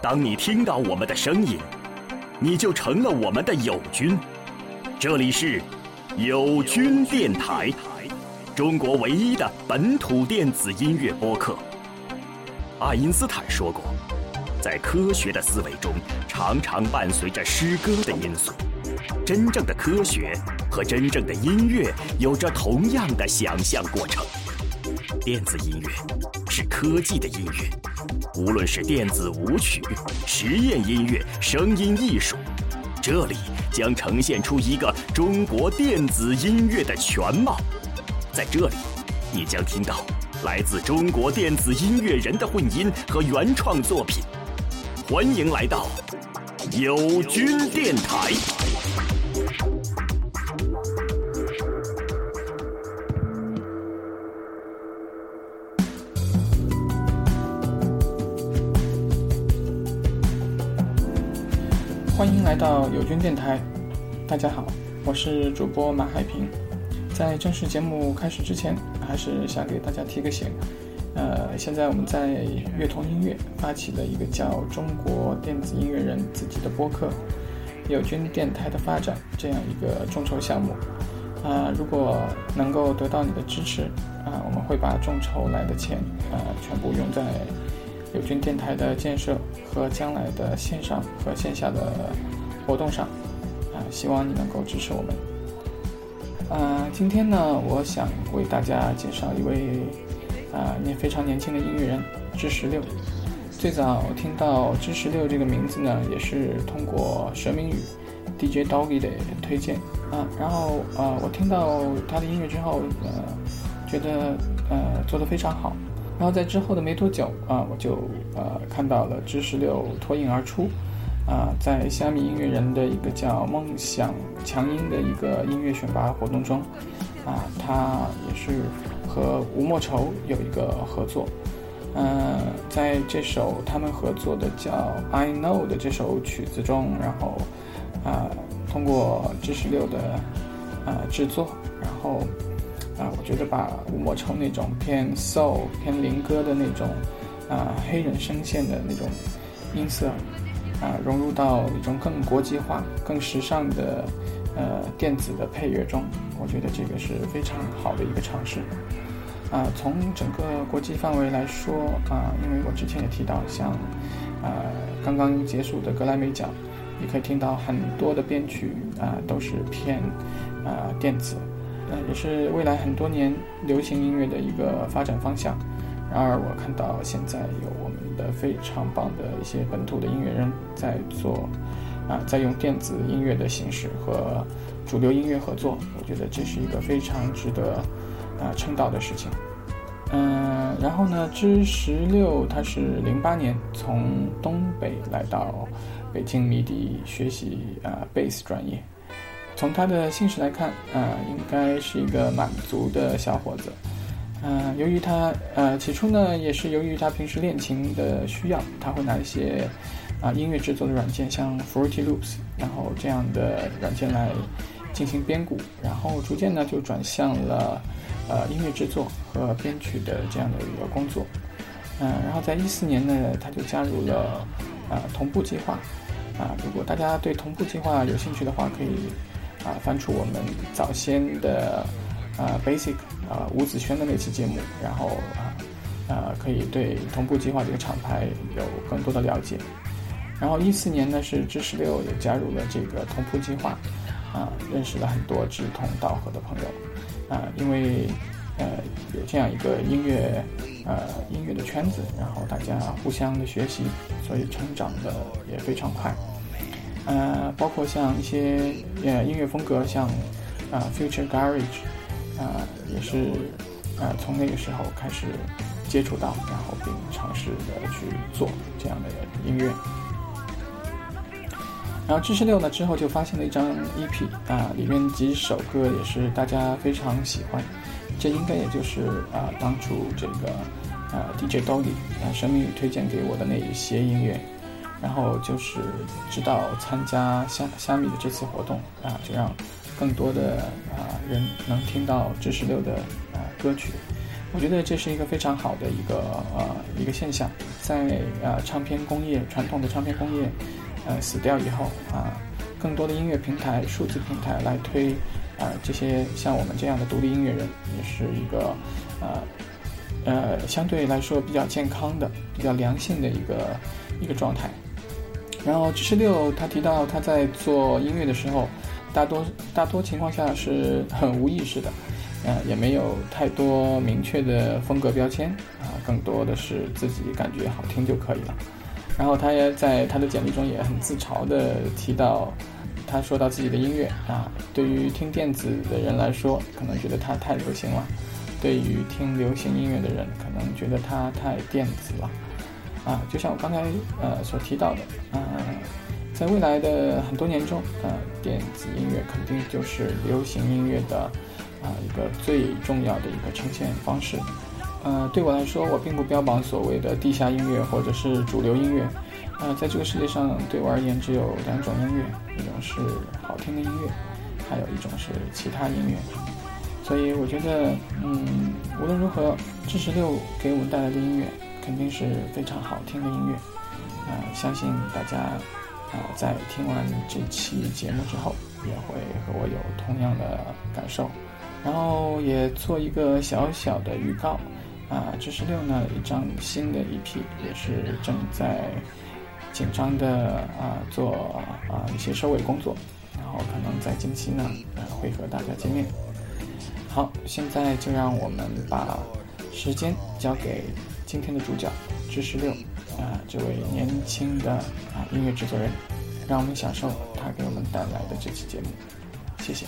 当你听到我们的声音，你就成了我们的友军。这里是友军电台，中国唯一的本土电子音乐播客。爱因斯坦说过，在科学的思维中，常常伴随着诗歌的因素。真正的科学和真正的音乐有着同样的想象过程。电子音乐是科技的音乐，无论是电子舞曲、实验音乐、声音艺术，这里将呈现出一个中国电子音乐的全貌。在这里，你将听到来自中国电子音乐人的混音和原创作品。欢迎来到友军电台。到友军电台，大家好，我是主播马海平。在正式节目开始之前，还是想给大家提个醒。呃，现在我们在乐童音乐发起了一个叫“中国电子音乐人自己的播客友军电台的发展”这样一个众筹项目。啊，如果能够得到你的支持，啊，我们会把众筹来的钱，啊，全部用在。友军电台的建设和将来的线上和线下的活动上，啊，希望你能够支持我们。啊，今天呢，我想为大家介绍一位啊年非常年轻的音乐人知十六。最早听到知十六这个名字呢，也是通过蛇明宇 DJ Doggy 的推荐啊，然后啊，我听到他的音乐之后，呃，觉得呃做得非常好。然后在之后的没多久啊，我就呃看到了知十六脱颖而出，啊，在虾米音乐人的一个叫“梦想强音”的一个音乐选拔活动中，啊，他也是和吴莫愁有一个合作，嗯，在这首他们合作的叫《I Know》的这首曲子中，然后啊，通过知识六的啊制作，然后。啊，我觉得把吴莫愁那种偏 soul、偏灵歌的那种啊黑人声线的那种音色啊，融入到一种更国际化、更时尚的呃电子的配乐中，我觉得这个是非常好的一个尝试。啊，从整个国际范围来说啊，因为我之前也提到，像啊刚刚结束的格莱美奖，你可以听到很多的编曲啊都是偏啊电子。呃，也是未来很多年流行音乐的一个发展方向。然而，我看到现在有的非常棒的一些本土的音乐人在做，啊，在用电子音乐的形式和主流音乐合作。我觉得这是一个非常值得啊称道的事情。嗯，然后呢，之十六他是零八年从东北来到北京迷笛学习啊贝斯专业。从他的姓氏来看，呃，应该是一个满族的小伙子。嗯，由于他，呃，起初呢，也是由于他平时练琴的需要，他会拿一些啊音乐制作的软件，像 Fruity Loops，然后这样的软件来进行编鼓，然后逐渐呢就转向了呃音乐制作和编曲的这样的一个工作。嗯，然后在一四年呢，他就加入了啊同步计划。啊，如果大家对同步计划有兴趣的话，可以。啊，翻出我们早先的啊，basic 啊，吴子轩的那期节目，然后啊，呃，可以对同步计划这个厂牌有更多的了解。然后一四年呢，是知识六也加入了这个同步计划，啊，认识了很多志同道合的朋友，啊，因为呃有这样一个音乐呃音乐的圈子，然后大家互相的学习，所以成长的也非常快。呃，包括像一些呃音乐风格，像啊 Future Garage，啊也是啊从那个时候开始接触到，然后并尝试的去做这样的音乐。然后知识六呢之后就发现了一张 EP 啊，里面几首歌也是大家非常喜欢，这应该也就是啊当初这个啊 DJ Dolly 啊神明宇推荐给我的那一些音乐。然后就是知道参加虾虾米的这次活动啊，就让更多的啊人能听到知识六的啊歌曲，我觉得这是一个非常好的一个呃一个现象，在呃唱片工业传统的唱片工业呃死掉以后啊，更多的音乐平台、数字平台来推啊这些像我们这样的独立音乐人，也是一个呃呃相对来说比较健康的、比较良性的一个一个状态。然后，知识六他提到他在做音乐的时候，大多大多情况下是很无意识的，呃，也没有太多明确的风格标签啊，更多的是自己感觉好听就可以了。然后他也在他的简历中也很自嘲的提到，他说到自己的音乐啊，对于听电子的人来说，可能觉得它太流行了；对于听流行音乐的人，可能觉得它太电子了。啊，就像我刚才呃所提到的，啊，在未来的很多年中，呃，电子音乐肯定就是流行音乐的啊一个最重要的一个呈现方式。呃，对我来说，我并不标榜所谓的地下音乐或者是主流音乐。呃，在这个世界上，对我而言只有两种音乐，一种是好听的音乐，还有一种是其他音乐。所以我觉得，嗯，无论如何，知识六给我们带来的音乐。肯定是非常好听的音乐，呃，相信大家啊在听完这期节目之后，也会和我有同样的感受。然后也做一个小小的预告，啊，知识六呢一张新的 EP 也是正在紧张的啊做啊一些收尾工作，然后可能在近期呢呃会和大家见面。好，现在就让我们把时间交给。今天的主角，知识六，啊，这位年轻的啊音乐制作人，让我们享受他给我们带来的这期节目，谢谢。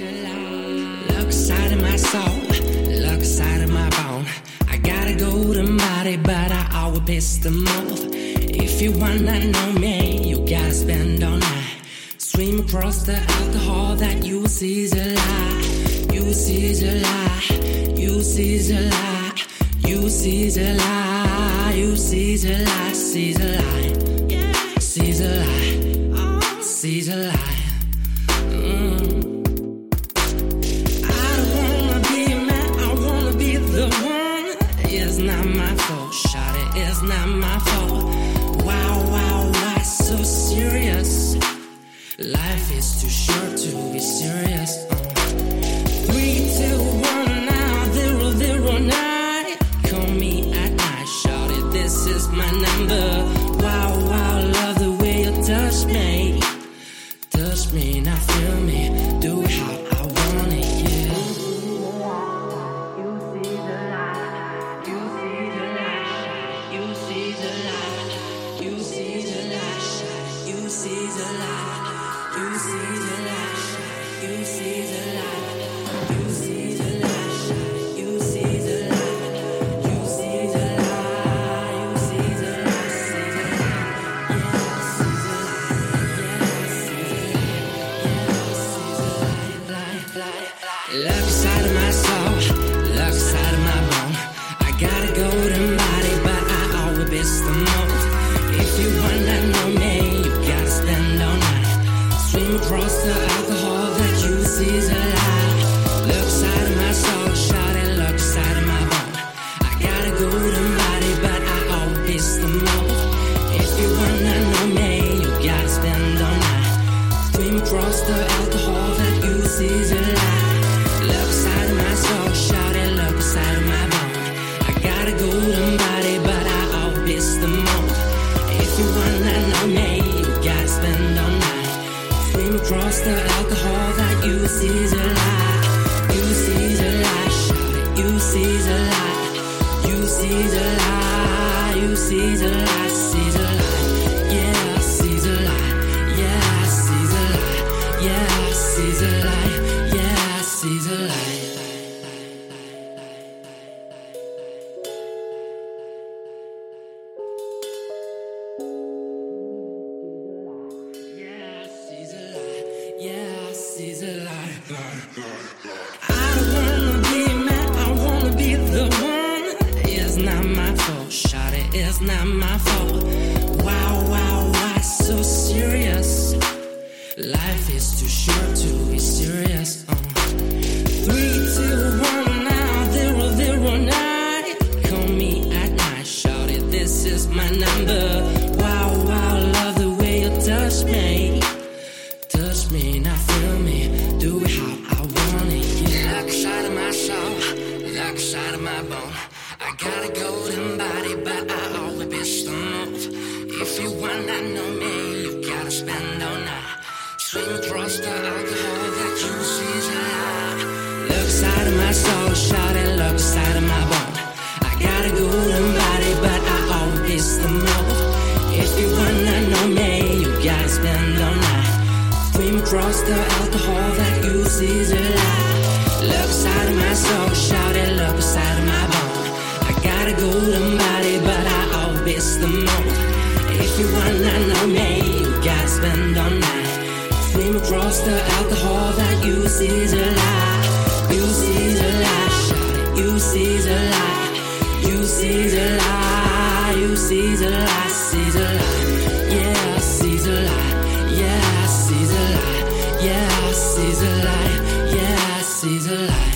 July. Look inside of my soul, look inside of my bone. I gotta go to Marty, but I always piss them off. If you wanna know me, you gotta spend all night. Swim across the alcohol that you see's a lie. You see's a lie. You see's a lie. You see's a lie. You see's a lie. See's a lie. See's a lie. See's a lie. Life is too short to be serious. Uh. Three, two, one, now, zero, zero, nine. Call me at night, Shout it, this is my number. see the light, you see the light, see the light, yeah. and I know me. We gotta spend all night. Swim across the alcohol that you see is a lie. You see is a lie. You see is a lie. You see is a lie. You see is a lie. See is a lie. Yeah, see a lie. Yeah, see is a lie. Yeah, see a lie. Yeah, see is a lie.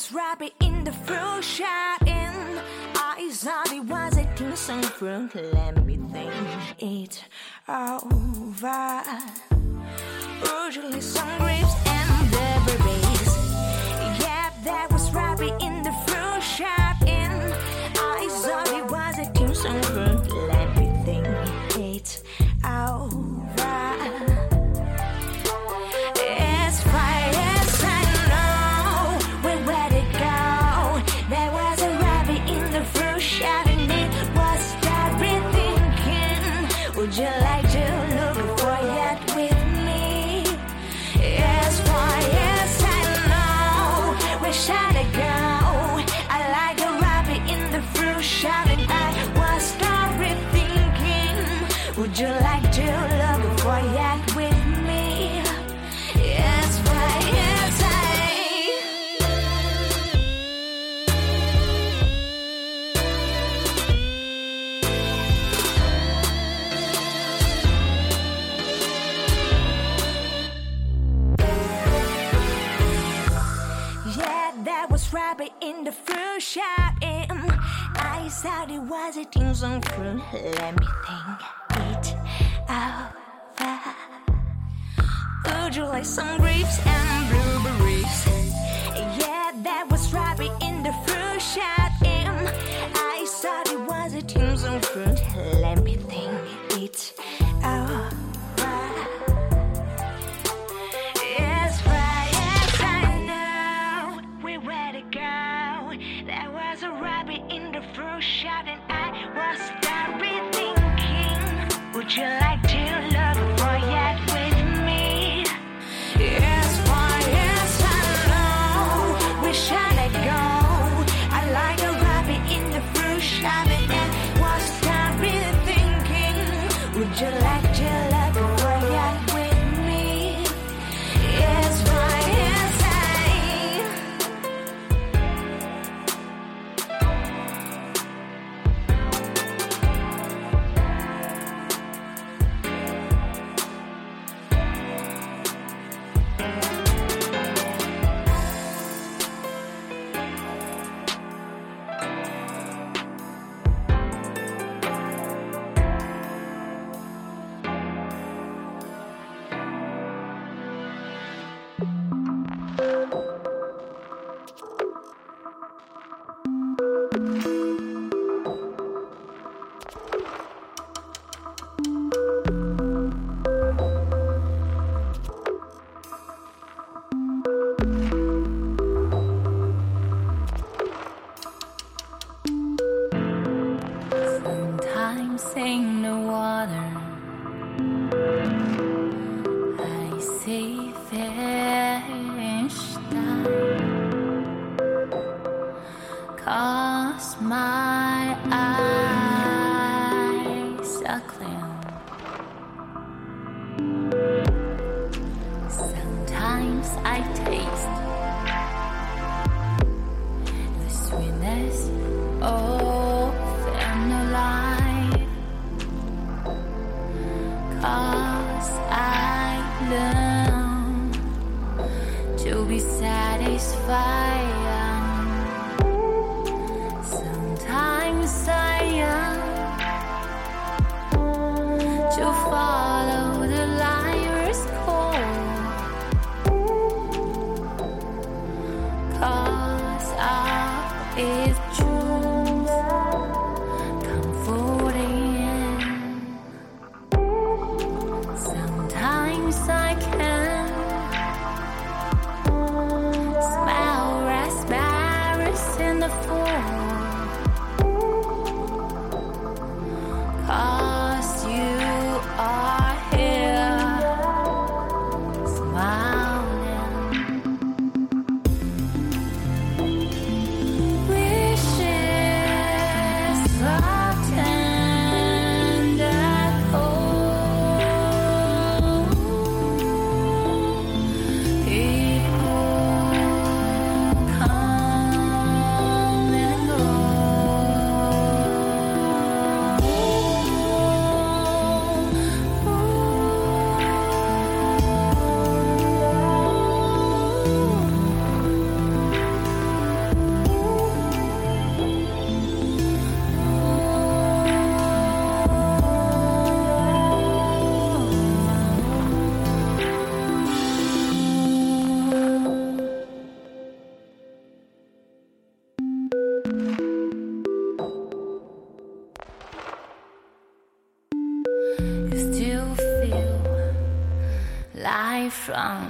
was rabbit in the fruit shop and I thought it was a decent fruit. Let me think it over. Usually some grapes and berries. Let me think it over. Would you like some grapes and 爽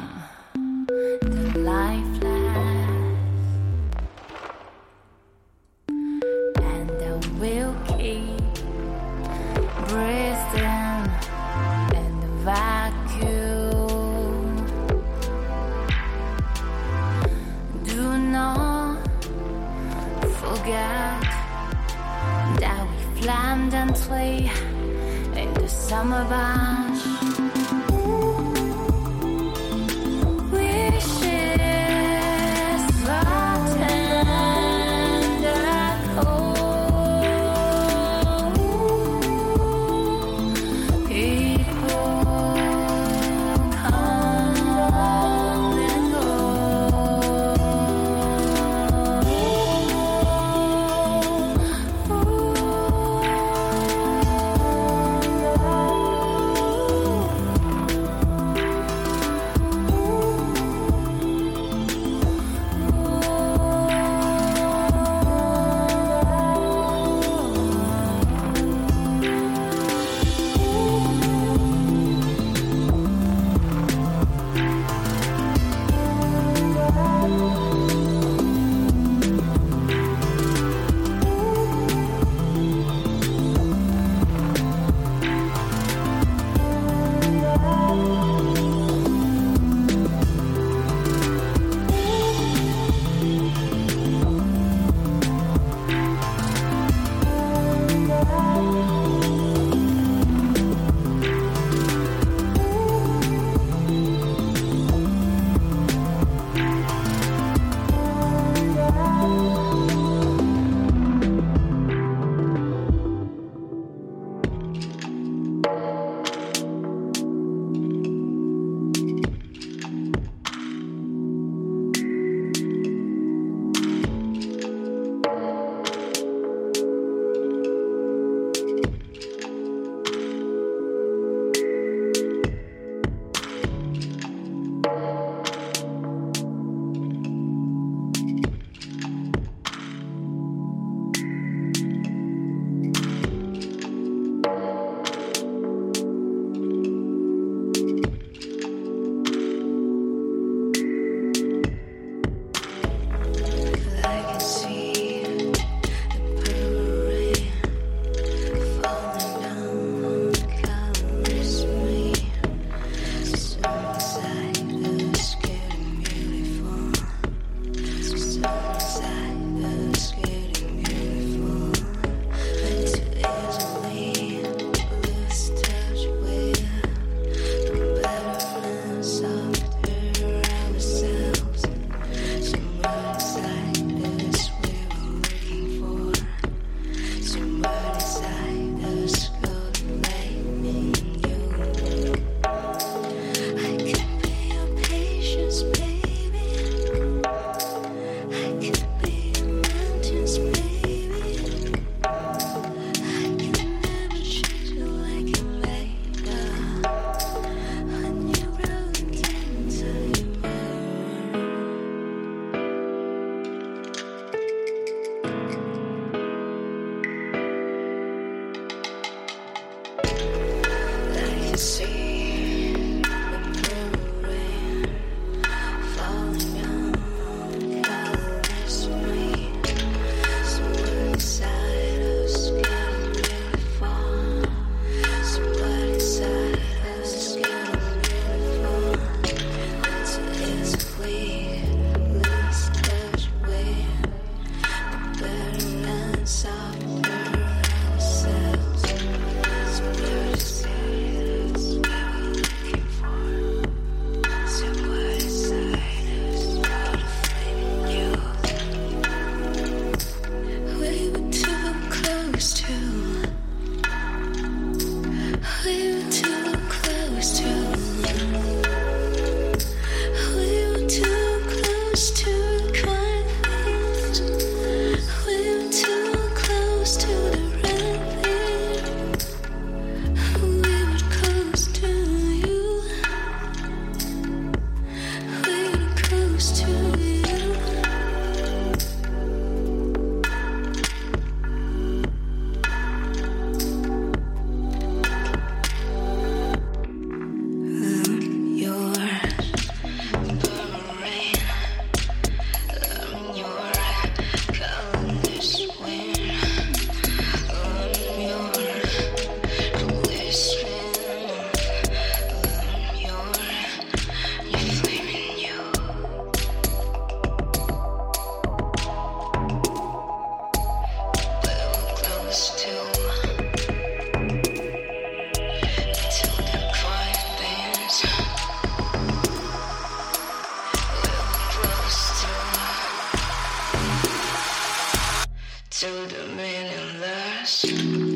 so the meaningless.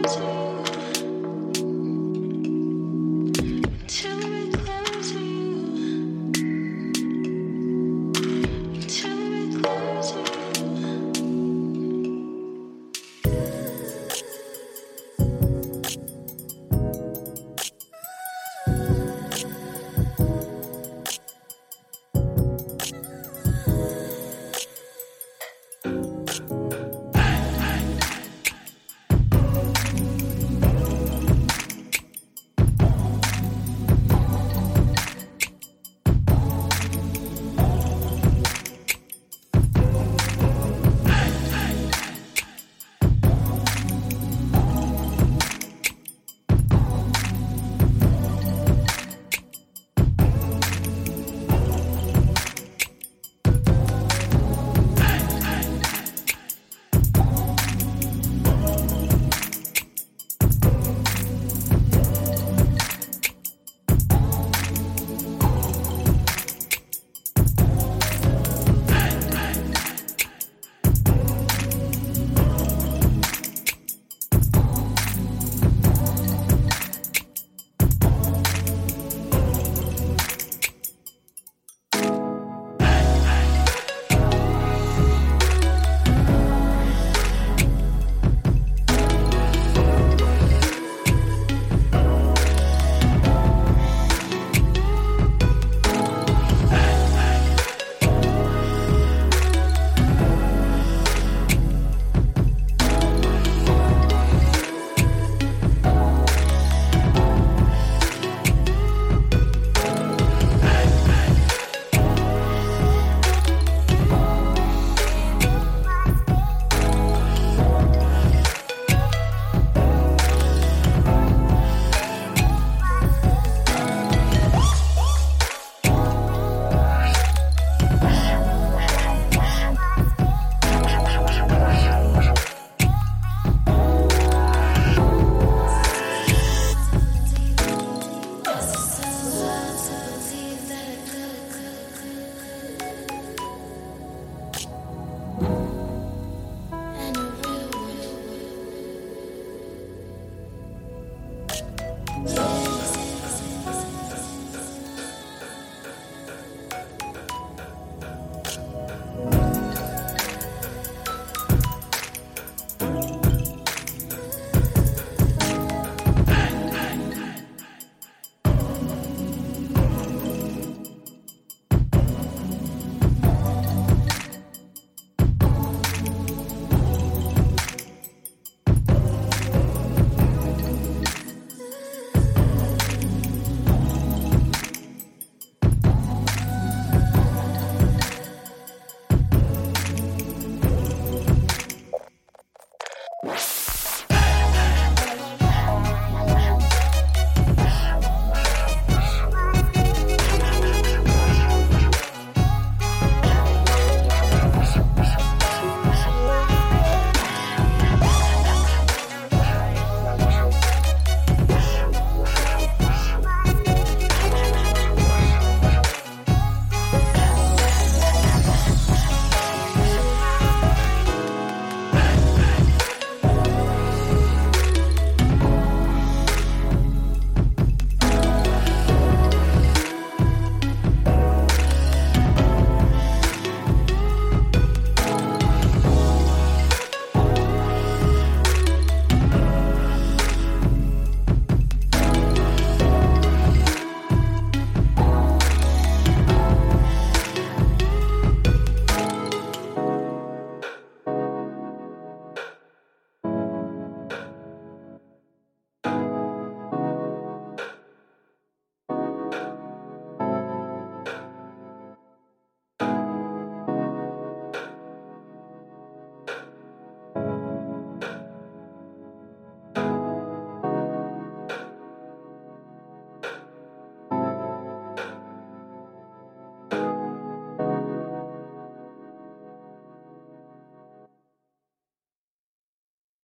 Music.